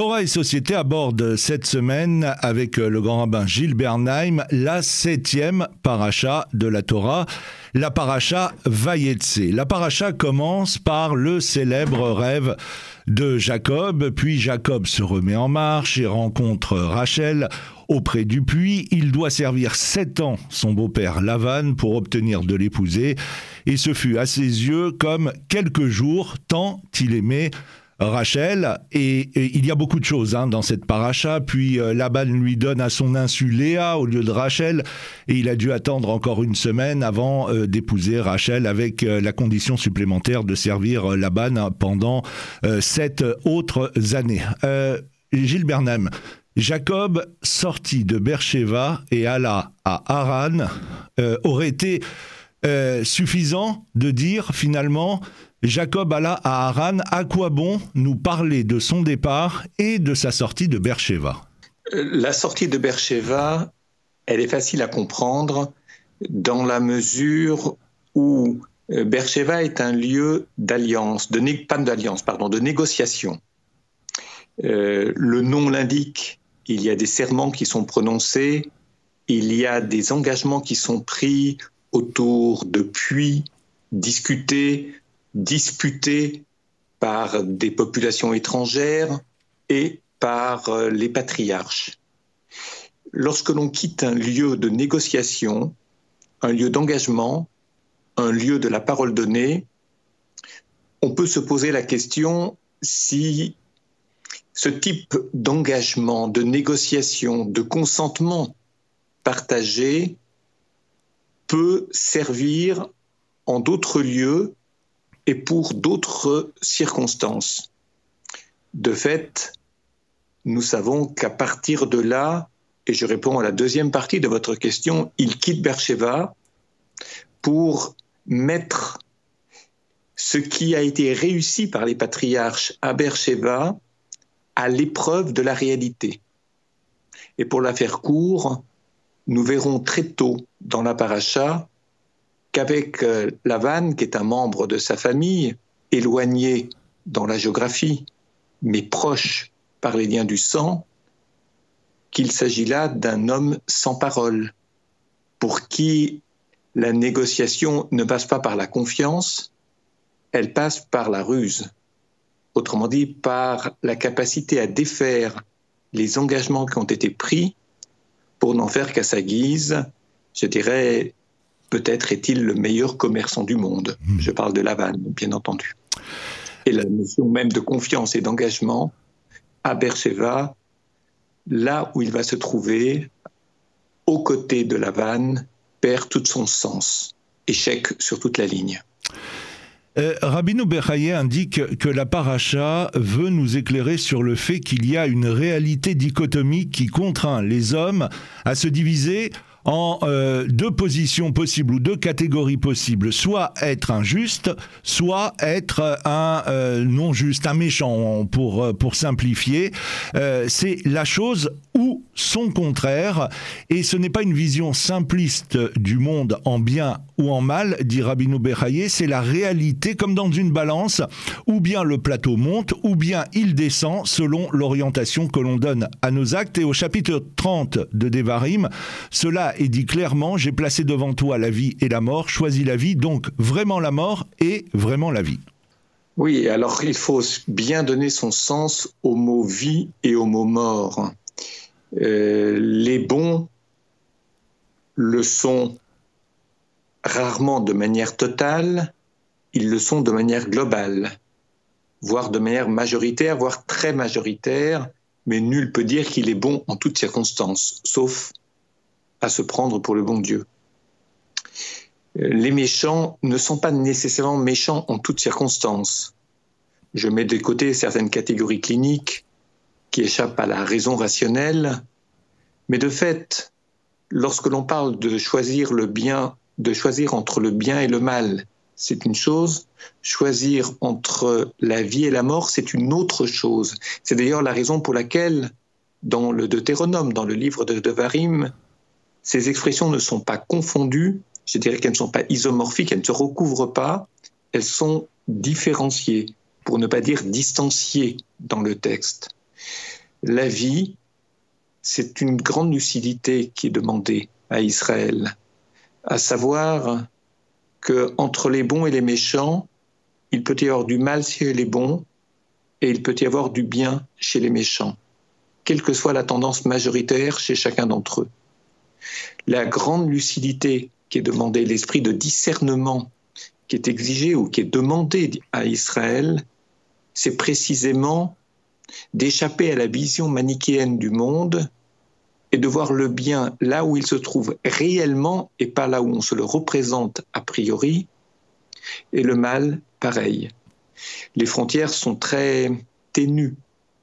Torah et Société aborde cette semaine avec le grand rabbin Gilles Bernheim la septième paracha de la Torah, la paracha Vayetse. La paracha commence par le célèbre rêve de Jacob, puis Jacob se remet en marche et rencontre Rachel auprès du puits. Il doit servir sept ans son beau-père Lavan pour obtenir de l'épouser, et ce fut à ses yeux comme quelques jours tant il aimait Rachel. Et, il y a beaucoup de choses hein, dans cette paracha. Puis euh, Laban lui donne à son insu Léa au lieu de Rachel. Et il a dû attendre encore une semaine avant euh, d'épouser Rachel avec euh, la condition supplémentaire de servir Laban pendant sept autres années. Gilles Bernheim, Jacob, sorti de Beersheba et alla à Haran, aurait été suffisant de dire finalement Jacob alla à Haran. À quoi bon nous parler de son départ et de sa sortie de Beersheba? La sortie de Beersheba, elle est facile à comprendre dans la mesure où euh, Beersheba est un lieu d'alliance, de pas de négociation. Euh, le nom l'indique, il y a des serments qui sont prononcés, il y a des engagements qui sont pris autour de puits discutés, disputés par des populations étrangères et par euh, les patriarches. Lorsque l'on quitte un lieu de négociation, un lieu d'engagement, un lieu de la parole donnée, on peut se poser la question si ce type d'engagement, de négociation, de consentement partagé peut servir en d'autres lieux et pour d'autres circonstances. De fait, nous savons qu'à partir de là, et je réponds à la deuxième partie de votre question, il quitte Beersheba pour mettre ce qui a été réussi par les patriarches à Beersheba à l'épreuve de la réalité. Et pour la faire court, nous verrons très tôt dans la paracha qu'avec euh, Lavan, qui est un membre de sa famille, éloigné dans la géographie, mais proche par les liens du sang, qu'il s'agit là d'un homme sans parole, pour qui la négociation ne passe pas par la confiance, elle passe par la ruse. Autrement dit, par la capacité à défaire les engagements qui ont été pris pour n'en faire qu'à sa guise, je dirais, peut-être est-il le meilleur commerçant du monde. Hmm. Je parle de Laval, bien entendu. Et la notion même de confiance et d'engagement à Beersheba, là où il va se trouver, aux côtés de Lavan, perd tout son sens. Échec sur toute la ligne. Euh, Rabino indique que la paracha veut nous éclairer sur le fait qu'il y a une réalité dichotomique qui contraint les hommes à se diviser en euh, deux positions possibles ou deux catégories possibles, soit être injuste, soit être un euh, non juste, un méchant pour, euh, pour simplifier. c'est la chose ou son contraire, et ce n'est pas une vision simpliste du monde en bien ou en mal, dit Rabino Bechaye, c'est la réalité comme dans une balance, ou bien le plateau monte, ou bien il descend selon l'orientation que l'on donne à nos actes. Et au chapitre 30 de Devarim, cela et dit clairement, j'ai placé devant toi la vie et la mort, choisis la vie, donc vraiment la mort et vraiment la vie. Oui, alors il faut bien donner son sens au mot vie et au mot mort. Euh, les bons le sont rarement de manière totale, ils le sont de manière globale, voire de manière majoritaire, voire très majoritaire, mais nul peut dire qu'il est bon en toutes circonstances, sauf à se prendre pour le bon Dieu. Les méchants ne sont pas nécessairement méchants en toutes circonstances. Je mets de côté certaines catégories cliniques qui échappent à la raison rationnelle, mais de fait, lorsque l'on parle de choisir le bien, de choisir entre le bien et le mal, c'est une chose. Choisir entre la vie et la mort, c'est une autre chose. C'est d'ailleurs la raison pour laquelle, dans le Deutéronome, dans le livre de Devarim, ces expressions ne sont pas confondues, je dirais qu'elles ne sont pas isomorphiques, elles ne se recouvrent pas, elles sont différenciées, pour ne pas dire distanciées dans le texte. La vie, c'est une grande lucidité qui est demandée à Israël, à savoir que entre les bons et les méchants, il peut y avoir du mal chez les bons et il peut y avoir du bien chez les méchants, quelle que soit la tendance majoritaire chez chacun d'entre eux. La grande lucidité qui est demandée, l'esprit de discernement qui est exigé ou qui est demandé à Israël, c'est précisément d'échapper à la vision manichéenne du monde et de voir le bien là où il se trouve réellement et pas là où on se le représente a priori, et le mal pareil. Les frontières sont très ténues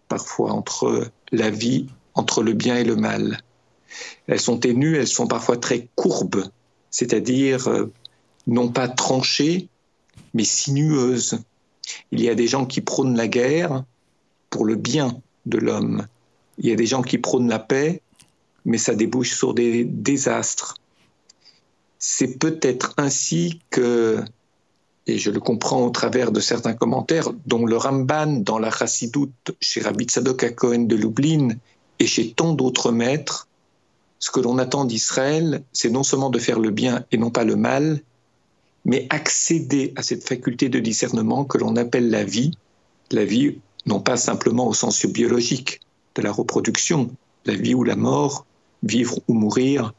parfois entre la vie, entre le bien et le mal. Elles sont ténues, elles sont parfois très courbes, c'est-à-dire euh, non pas tranchées, mais sinueuses. Il y a des gens qui prônent la guerre pour le bien de l'homme. Il y a des gens qui prônent la paix, mais ça débouche sur des désastres. C'est peut-être ainsi que, et je le comprends au travers de certains commentaires, dont le Ramban dans la Chassidoute chez Rabbi Tzadok Cohen de Lublin et chez tant d'autres maîtres, ce que l'on attend d'Israël, c'est non seulement de faire le bien et non pas le mal, mais accéder à cette faculté de discernement que l'on appelle la vie, la vie non pas simplement au sens biologique de la reproduction, la vie ou la mort, vivre ou mourir,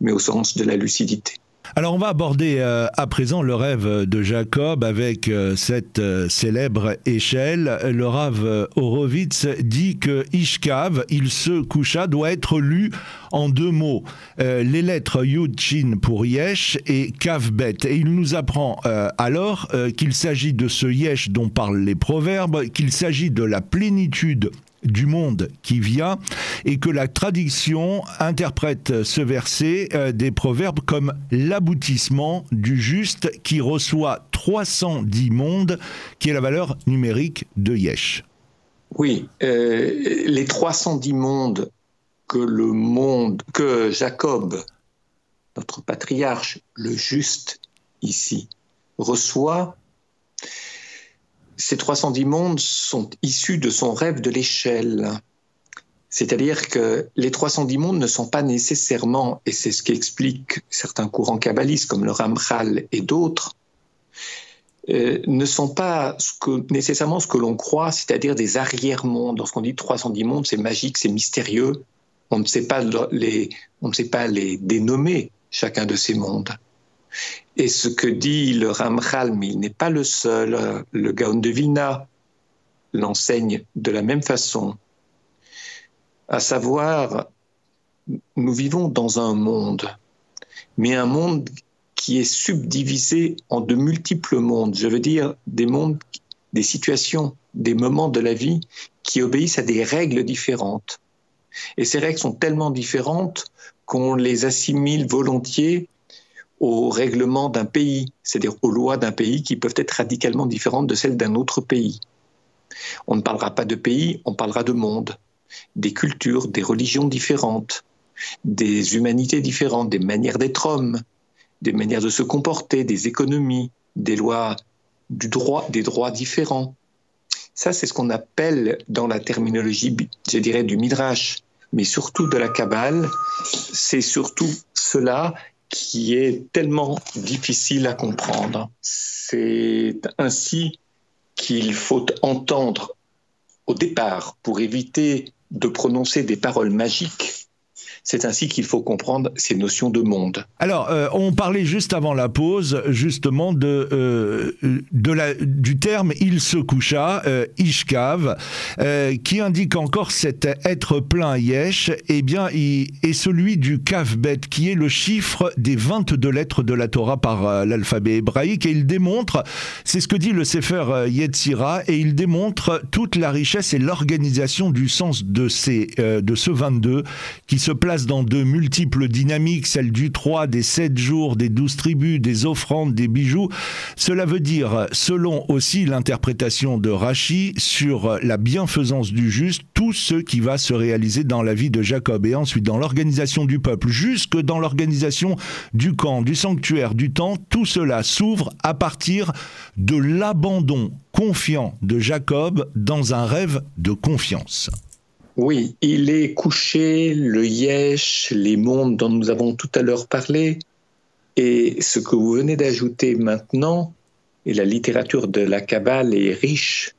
mais au sens de la lucidité. Alors on va aborder euh, à présent le rêve de Jacob avec euh, cette euh, célèbre échelle. Le Rav Horowitz dit que Ishkav, il se coucha, doit être lu en deux mots. les lettres Yud Chin pour Yesh et Kavbet. Et il nous apprend alors qu'il s'agit de ce Yesh dont parlent les proverbes, qu'il s'agit de la plénitude du monde qui vient et que la tradition interprète ce verset euh, des proverbes comme l'aboutissement du juste qui reçoit 310 mondes, qui est la valeur numérique de Yesh. Oui, euh, les 310 mondes que le monde, que Jacob, notre patriarche, le juste ici, reçoit, ces 310 mondes sont issus de son rêve de l'échelle. C'est-à-dire que les 310 mondes ne sont pas nécessairement, et c'est ce qu'expliquent certains courants kabbalistes comme le Ramchal et d'autres, euh, ne sont pas nécessairement ce que l'on croit, c'est-à-dire des arrière-mondes. Lorsqu'on dit 310 mondes, c'est magique, c'est mystérieux. On ne sait pas les, on ne sait pas les dénommer, chacun de ces mondes. Et ce que dit le Ramchal, il n'est pas le seul, le Gaon de Vilna l'enseigne de la même façon, à savoir, nous vivons dans un monde, mais un monde qui est subdivisé en de multiples mondes, je veux dire des mondes, des situations, des moments de la vie qui obéissent à des règles différentes. Et ces règles sont tellement différentes qu'on les assimile volontiers aux règlements d'un pays, c'est-à-dire aux lois d'un pays qui peuvent être radicalement différentes de celles d'un autre pays. On ne parlera pas de pays, on parlera de monde, des cultures, des religions différentes, des humanités différentes, des manières d'être homme, des manières de se comporter, des économies, des lois du droit, des droits différents. Ça, c'est ce qu'on appelle dans la terminologie, je dirais, du Midrash, mais surtout de la Kabbale, c'est surtout cela qui est tellement difficile à comprendre. C'est ainsi qu'il faut entendre au départ pour éviter de prononcer des paroles magiques c'est ainsi qu'il faut comprendre ces notions de monde. Alors, euh, on parlait juste avant la pause, justement, de, euh, du terme il se coucha, euh, ishkav, qui indique encore cet être plein yesh, eh bien, il est celui du kavbet, qui est le chiffre des 22 lettres de la Torah par l'alphabet hébraïque, et il démontre, c'est ce que dit le Sefer Yetzira, et il démontre toute la richesse et l'organisation du sens de, ces, de ce 22 qui se place dans de multiples dynamiques, celle du 3, des 7 jours, des 12 tribus, des offrandes, des bijoux. Cela veut dire, selon aussi l'interprétation de Rachi, sur la bienfaisance du juste, tout ce qui va se réaliser dans la vie de Jacob et ensuite dans l'organisation du peuple, jusque dans l'organisation du camp, du sanctuaire, du temps, tout cela s'ouvre à partir de l'abandon confiant de Jacob dans un rêve de confiance. Oui, il est couché, le yesh, les mondes dont nous avons tout à l'heure parlé, et ce que vous venez d'ajouter maintenant, et la littérature de la Kabbale est riche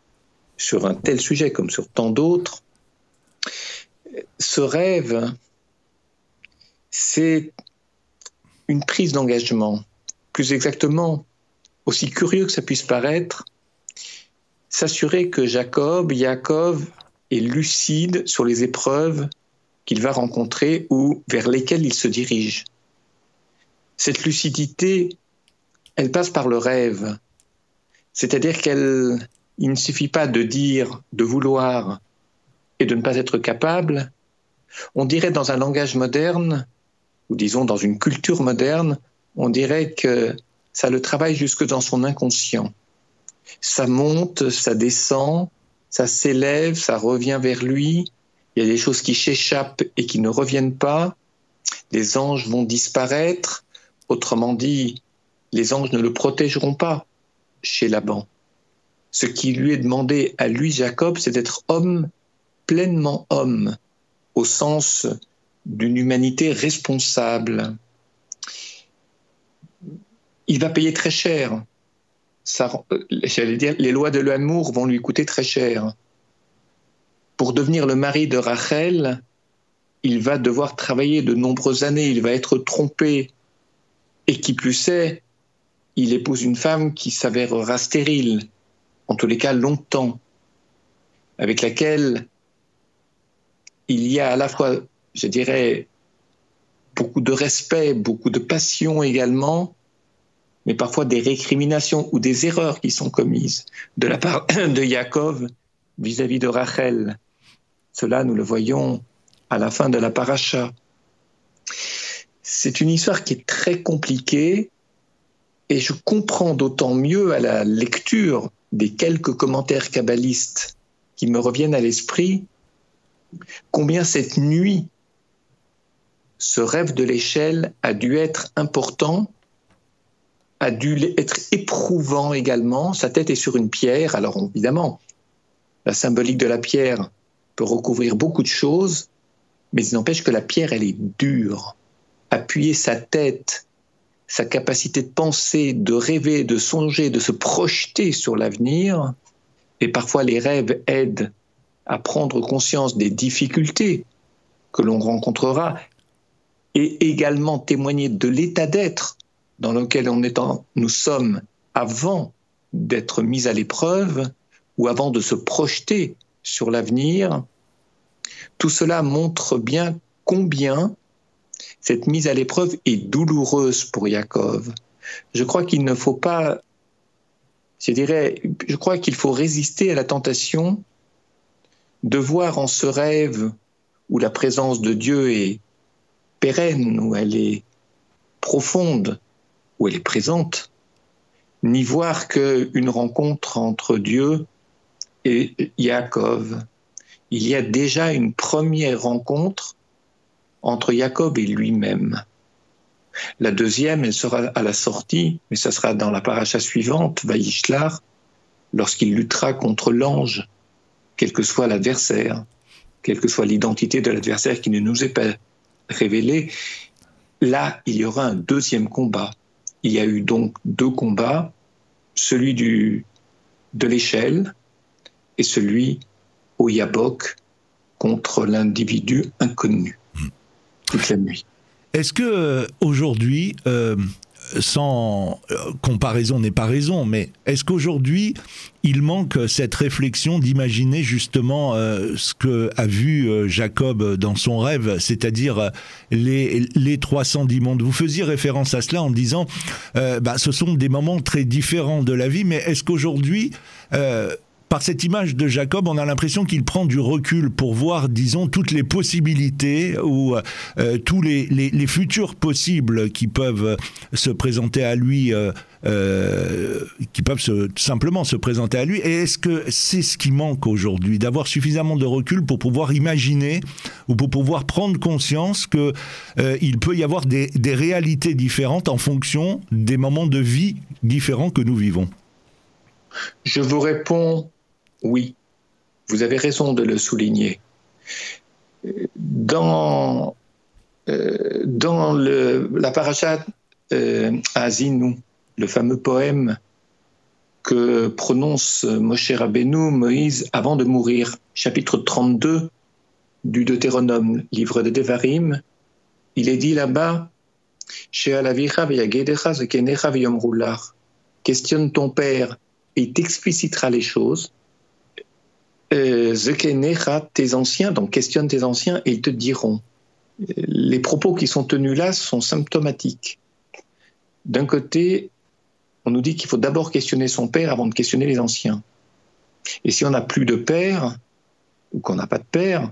sur un tel sujet comme sur tant d'autres, ce rêve, c'est une prise d'engagement. Plus exactement, aussi curieux que ça puisse paraître, s'assurer que Jacob, Yaakov lucide sur les épreuves qu'il va rencontrer ou vers lesquelles il se dirige. Cette lucidité, elle passe par le rêve. C'est-à-dire qu'il ne suffit pas de dire, de vouloir et de ne pas être capable. On dirait dans un langage moderne, ou disons dans une culture moderne, on dirait que ça le travaille jusque dans son inconscient. Ça monte, ça descend, ça s'élève, ça revient vers lui. Il y a des choses qui s'échappent et qui ne reviennent pas. Les anges vont disparaître. Autrement dit, les anges ne le protégeront pas chez Laban. Ce qui lui est demandé à lui, Jacob, c'est d'être homme, pleinement homme, au sens d'une humanité responsable. Il va payer très cher. J'allais dire, les lois de l'amour vont lui coûter très cher. Pour devenir le mari de Rachel, il va devoir travailler de nombreuses années, il va être trompé. Et qui plus est, il épouse une femme qui s'avérera stérile, en tous les cas longtemps, avec laquelle il y a à la fois, je dirais, beaucoup de respect, beaucoup de passion également, mais parfois des récriminations ou des erreurs qui sont commises de la part de Yaakov vis-à-vis de Rachel. Cela, nous le voyons à la fin de la paracha. C'est une histoire qui est très compliquée et je comprends d'autant mieux à la lecture des quelques commentaires kabbalistes qui me reviennent à l'esprit combien cette nuit, ce rêve de l'échelle a dû être important, a dû être éprouvant également. Sa tête est sur une pierre, alors évidemment, la symbolique de la pierre peut recouvrir beaucoup de choses, mais il n'empêche que la pierre, elle est dure. Appuyer sa tête, sa capacité de penser, de rêver, de songer, de se projeter sur l'avenir, et parfois les rêves aident à prendre conscience des difficultés que l'on rencontrera et également témoigner de l'état d'être dans lequel nous sommes avant d'être mis à l'épreuve ou avant de se projeter sur l'avenir, tout cela montre bien combien cette mise à l'épreuve est douloureuse pour Yaakov. Je crois qu'il ne faut pas, je dirais, je crois qu'il faut résister à la tentation de voir en ce rêve où la présence de Dieu est pérenne, où elle est profonde, où elle est présente, n'y voir qu'une rencontre entre Dieu et Jacob. Il y a déjà une première rencontre entre Jacob et lui-même. La deuxième, elle sera à la sortie, mais ça sera dans la paracha suivante, Vaishlar, lorsqu'il luttera contre l'ange quel que soit l'adversaire, quelle que soit l'identité de l'adversaire qui ne nous est pas révélée, là, il y aura un deuxième combat. Il y a eu donc deux combats, celui du, de l'échelle et celui au Yabok contre l'individu inconnu toute la nuit. Est-ce que euh, aujourd'hui, euh, sans euh, comparaison n'est pas raison, mais est-ce qu'aujourd'hui, il manque cette réflexion d'imaginer justement euh, ce que a vu euh, Jacob dans son rêve, c'est-à-dire les, les 310 mondes? Vous faisiez référence à cela en disant, bah, ce sont des moments très différents de la vie, mais est-ce qu'aujourd'hui, par cette image de Jacob, on a l'impression qu'il prend du recul pour voir, disons, toutes les possibilités ou euh, tous les, futurs possibles qui peuvent se présenter à lui, euh, euh, qui peuvent simplement se présenter à lui. Et est-ce que c'est ce qui manque aujourd'hui, d'avoir suffisamment de recul pour pouvoir imaginer ou pour pouvoir prendre conscience que il peut y avoir des réalités différentes en fonction des moments de vie différents que nous vivons? Je vous réponds oui, vous avez raison de le souligner. Dans, euh, le, la paracha euh, le fameux poème que prononce Moshe Rabbeinu, Moïse, avant de mourir, chapitre 32 du Deutéronome, livre de Devarim, il est dit là-bas Questionne ton père et il t'explicitera les choses. Euh, tes anciens, donc questionne tes anciens et ils te diront. Les propos qui sont tenus là sont symptomatiques. D'un côté, on nous dit qu'il faut d'abord questionner son père avant de questionner les anciens. Et si on n'a plus de père, ou qu'on n'a pas de père,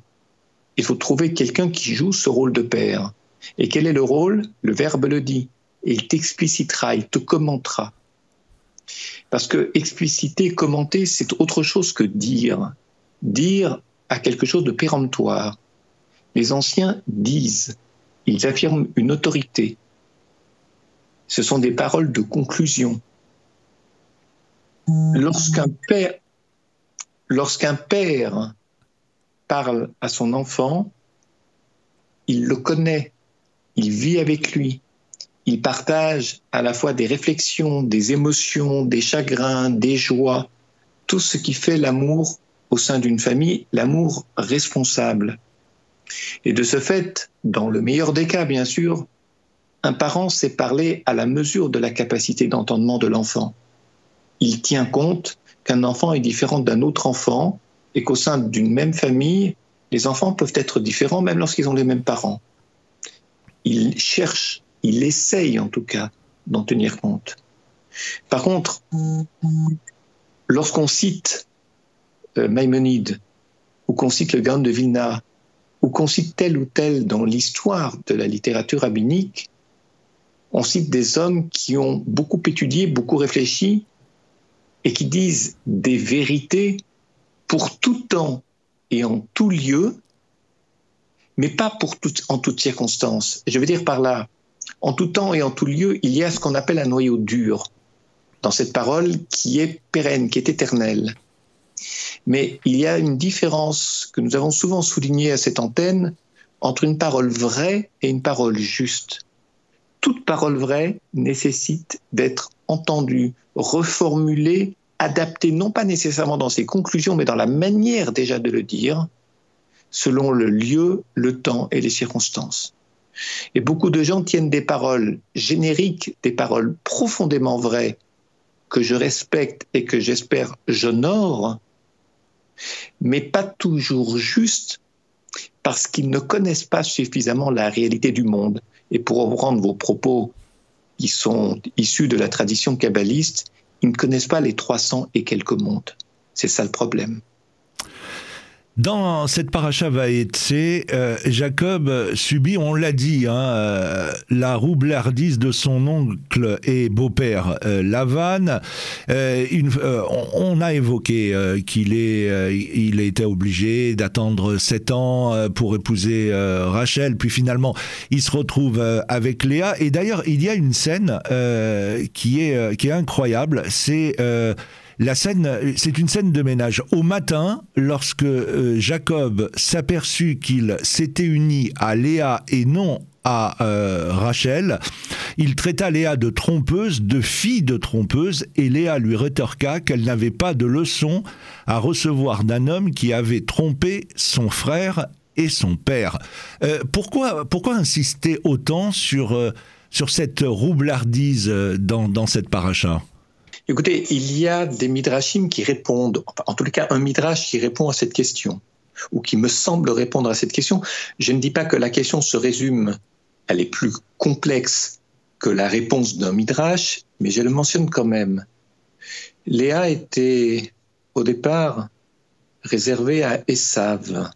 il faut trouver quelqu'un qui joue ce rôle de père. Et quel est le rôle? Le Verbe le dit. Il t'explicitera, il te commentera. Parce que expliciter, commenter, c'est autre chose que dire. Dire a quelque chose de péremptoire. Les anciens disent, ils affirment une autorité. Ce sont des paroles de conclusion. Lorsqu'un père, lorsqu'un père parle à son enfant, il le connaît, il vit avec lui, il partage à la fois des réflexions, des émotions, des chagrins, des joies, tout ce qui fait l'amour au sein d'une famille, l'amour responsable. Et de ce fait, dans le meilleur des cas, bien sûr, un parent sait parler à la mesure de la capacité d'entendement de l'enfant. Il tient compte qu'un enfant est différent d'un autre enfant et qu'au sein d'une même famille, les enfants peuvent être différents même lorsqu'ils ont les mêmes parents il cherche, il essaye en tout cas d'en tenir compte. Par contre, lorsqu'on cite Maïmonide, ou qu'on cite le Gaon de Vilna, ou qu'on cite tel ou tel dans l'histoire de la littérature rabbinique, on cite des hommes qui ont beaucoup étudié, beaucoup réfléchi, et qui disent des vérités pour tout temps et en tout lieu, mais pas pour en toutes circonstances. Je veux dire par là, en tout temps et en tout lieu, il y a ce qu'on appelle un noyau dur dans cette parole qui est pérenne, qui est éternelle. Mais il y a une différence que nous avons souvent soulignée à cette antenne entre une parole vraie et une parole juste. Toute parole vraie nécessite d'être entendue, reformulée, adaptée, non pas nécessairement dans ses conclusions, mais dans la manière déjà de le dire, selon le lieu, le temps et les circonstances. Et beaucoup de gens tiennent des paroles génériques, des paroles profondément vraies, que je respecte et que j'espère j'honore, mais pas toujours justes, parce qu'ils ne connaissent pas suffisamment la réalité du monde. Et pour reprendre vos propos qui sont issus de la tradition kabbaliste, ils ne connaissent pas les 300 et quelques mondes. C'est ça le problème. Dans cette paracha Vaetse, euh, Jacob subit, on l'a dit, hein, euh, la roublardise de son oncle et beau-père euh, Lavan. on, a évoqué qu'il est, il était obligé d'attendre sept ans pour épouser Rachel, puis finalement il se retrouve avec Léa. Et d'ailleurs, il y a une scène qui est qui est incroyable. C'est la scène, c'est une scène de ménage. Au matin, lorsque euh, Jacob s'aperçut qu'il s'était uni à Léa et non à euh, Rachel, il traita Léa de trompeuse, de fille de trompeuse, et Léa lui rétorqua qu'elle n'avait pas de leçon à recevoir d'un homme qui avait trompé son frère et son père. Euh, pourquoi, pourquoi insister autant sur, sur cette roublardise dans, dans cette paracha? Écoutez, il y a des midrashim qui répondent, en tout cas un midrash qui répond à cette question, ou qui me semble répondre à cette question. Je ne dis pas que la question se résume, elle est plus complexe que la réponse d'un midrash, mais je le mentionne quand même. Léa était au départ réservée à Esav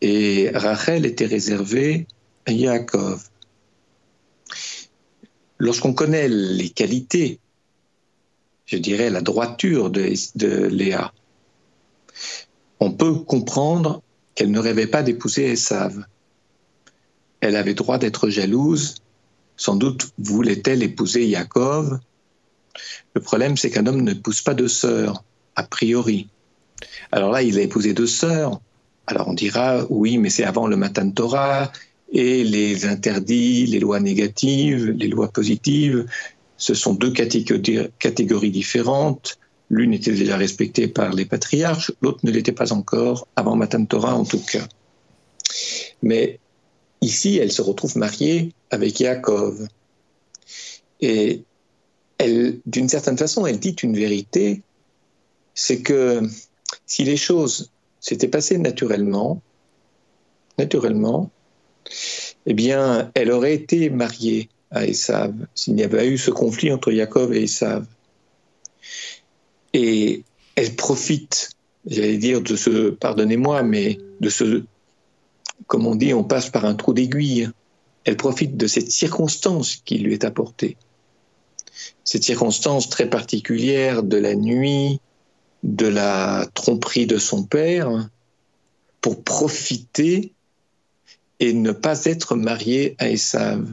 et Rachel était réservée à Yaakov. Lorsqu'on connaît les qualités je dirais, la droiture de, Léa, on peut comprendre qu'elle ne rêvait pas d'épouser Esav. Elle avait droit d'être jalouse, sans doute voulait-elle épouser Yaakov. Le problème, c'est qu'un homme ne pousse pas de sœurs, a priori. Alors là, il a épousé deux sœurs, Alors on dira, oui, mais c'est avant le Matan Torah, et les interdits, les lois négatives, les lois positives, ce sont deux catégories différentes. L'une était déjà respectée par les patriarches, l'autre ne l'était pas encore, avant Matan Torah en tout cas. Mais ici, elle se retrouve mariée avec Yaakov. Et d'une certaine façon, elle dit une vérité, c'est que si les choses s'étaient passées naturellement, naturellement, eh bien, elle aurait été mariée à Esav s'il n'y avait eu ce conflit entre Jacob et Esav. Et elle profite, j'allais dire, de ce, pardonnez-moi, mais de ce, comme on dit, on passe par un trou d'aiguille. Elle profite de cette circonstance qui lui est apportée. Cette circonstance très particulière de la nuit, de la tromperie de son père, pour profiter et ne pas être mariée à Esav.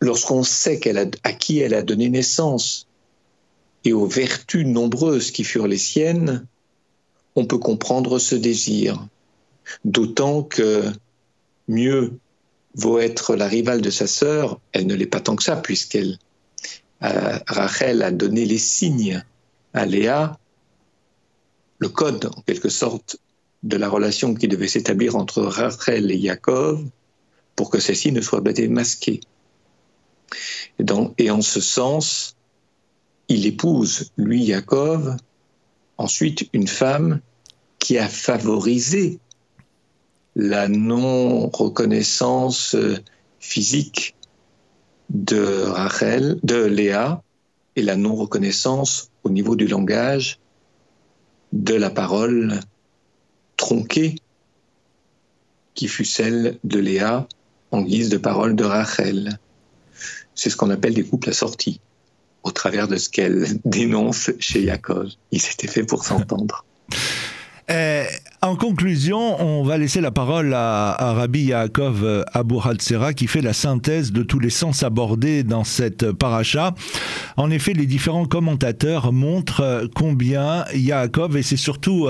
Lorsqu'on sait à qui elle a donné naissance et aux vertus nombreuses qui furent les siennes, on peut comprendre ce désir. D'autant que mieux vaut être la rivale de sa sœur, elle ne l'est pas tant que ça, puisqu'elle, euh, Rachel a donné les signes à Léa, le code en quelque sorte de la relation qui devait s'établir entre Rachel et Yaakov pour que celle-ci ne soit pas démasquée. Et, en ce sens, il épouse, lui, Yaakov, ensuite une femme qui a favorisé la non-reconnaissance physique de Rachel, de Léa, et la non-reconnaissance au niveau du langage de la parole tronquée qui fut celle de Léa en guise de parole de Rachel. C'est ce qu'on appelle des couples assortis, au travers de ce qu'elle dénonce chez Yaakov. Il s'était fait pour s'entendre. Euh, en conclusion, on va laisser la parole à, Rabbi Yaakov euh, Abu Hatzera qui fait la synthèse de tous les sens abordés dans cette paracha. En effet, les différents commentateurs montrent euh, combien Yaakov, et c'est surtout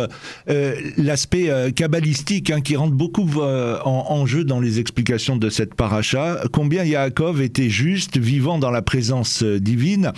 l'aspect kabbalistique hein, qui rentre beaucoup en, jeu dans les explications de cette paracha, combien Yaakov était juste, vivant dans la présence divine.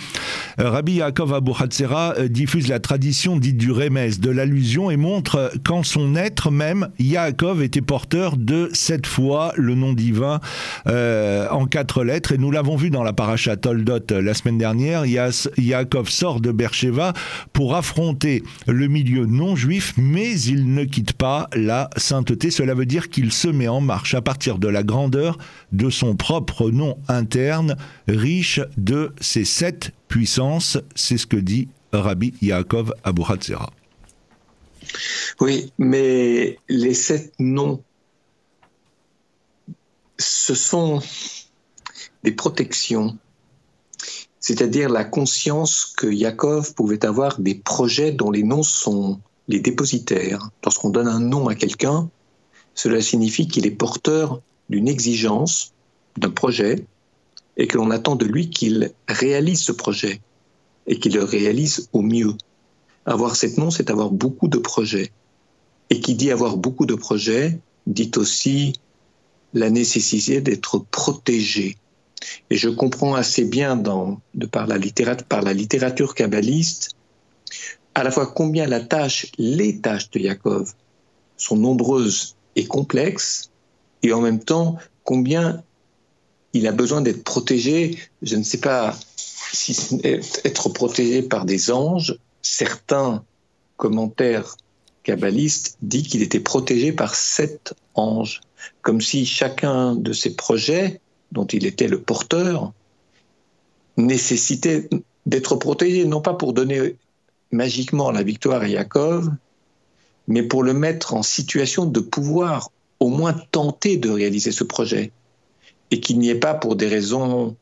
Rabbi Yaakov Hatzera diffuse la tradition dite du Rémès, de l'allusion et montre quand son être même, Yaakov était porteur de cette fois le nom divin euh, en quatre lettres. Et nous l'avons vu dans la paracha Toldot euh, la semaine dernière. Yaakov sort de Beersheba pour affronter le milieu non juif, mais il ne quitte pas la sainteté. Cela veut dire qu'il se met en marche à partir de la grandeur de son propre nom interne, riche de ses sept puissances. C'est ce que dit Rabbi Yaakov Abu oui, mais les sept noms, ce sont des protections, c'est-à-dire la conscience que Yaakov pouvait avoir des projets dont les noms sont les dépositaires. Lorsqu'on donne un nom à quelqu'un, cela signifie qu'il est porteur d'une exigence, d'un projet, et que l'on attend de lui qu'il réalise ce projet, et qu'il le réalise au mieux. Avoir cette nom, c'est avoir beaucoup de projets. Et qui dit avoir beaucoup de projets, dit aussi la nécessité d'être protégé. Et je comprends assez bien, dans, de par, la littérature, par la littérature kabbaliste, à la fois combien la tâche, les tâches de Yaakov sont nombreuses et complexes, et en même temps combien il a besoin d'être protégé, je ne sais pas si être protégé par des anges, certains commentaires kabbalistes disent qu'il était protégé par sept anges, comme si chacun de ces projets dont il était le porteur nécessitait d'être protégé, non pas pour donner magiquement la victoire à Yaakov, mais pour le mettre en situation de pouvoir au moins tenter de réaliser ce projet, et qu'il n'y ait pas pour des raisons,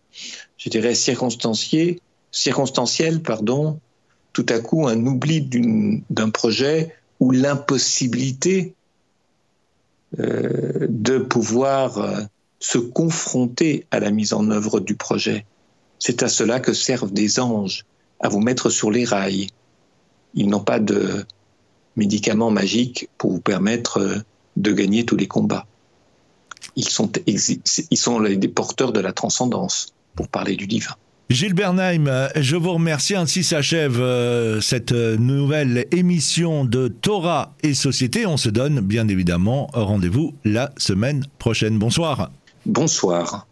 je dirais, circonstanciées, circonstancielles, pardon, tout à coup un oubli d'un projet ou l'impossibilité euh, de pouvoir euh, se confronter à la mise en œuvre du projet. C'est à cela que servent des anges, à vous mettre sur les rails. Ils n'ont pas de médicament magique pour vous permettre euh, de gagner tous les combats. Ils sont, ils les porteurs de la transcendance, pour parler du divin. Gilles Bernheim, je vous remercie. Ainsi s'achève euh, cette nouvelle émission de Torah et Société. On se donne bien évidemment rendez-vous la semaine prochaine. Bonsoir. Bonsoir.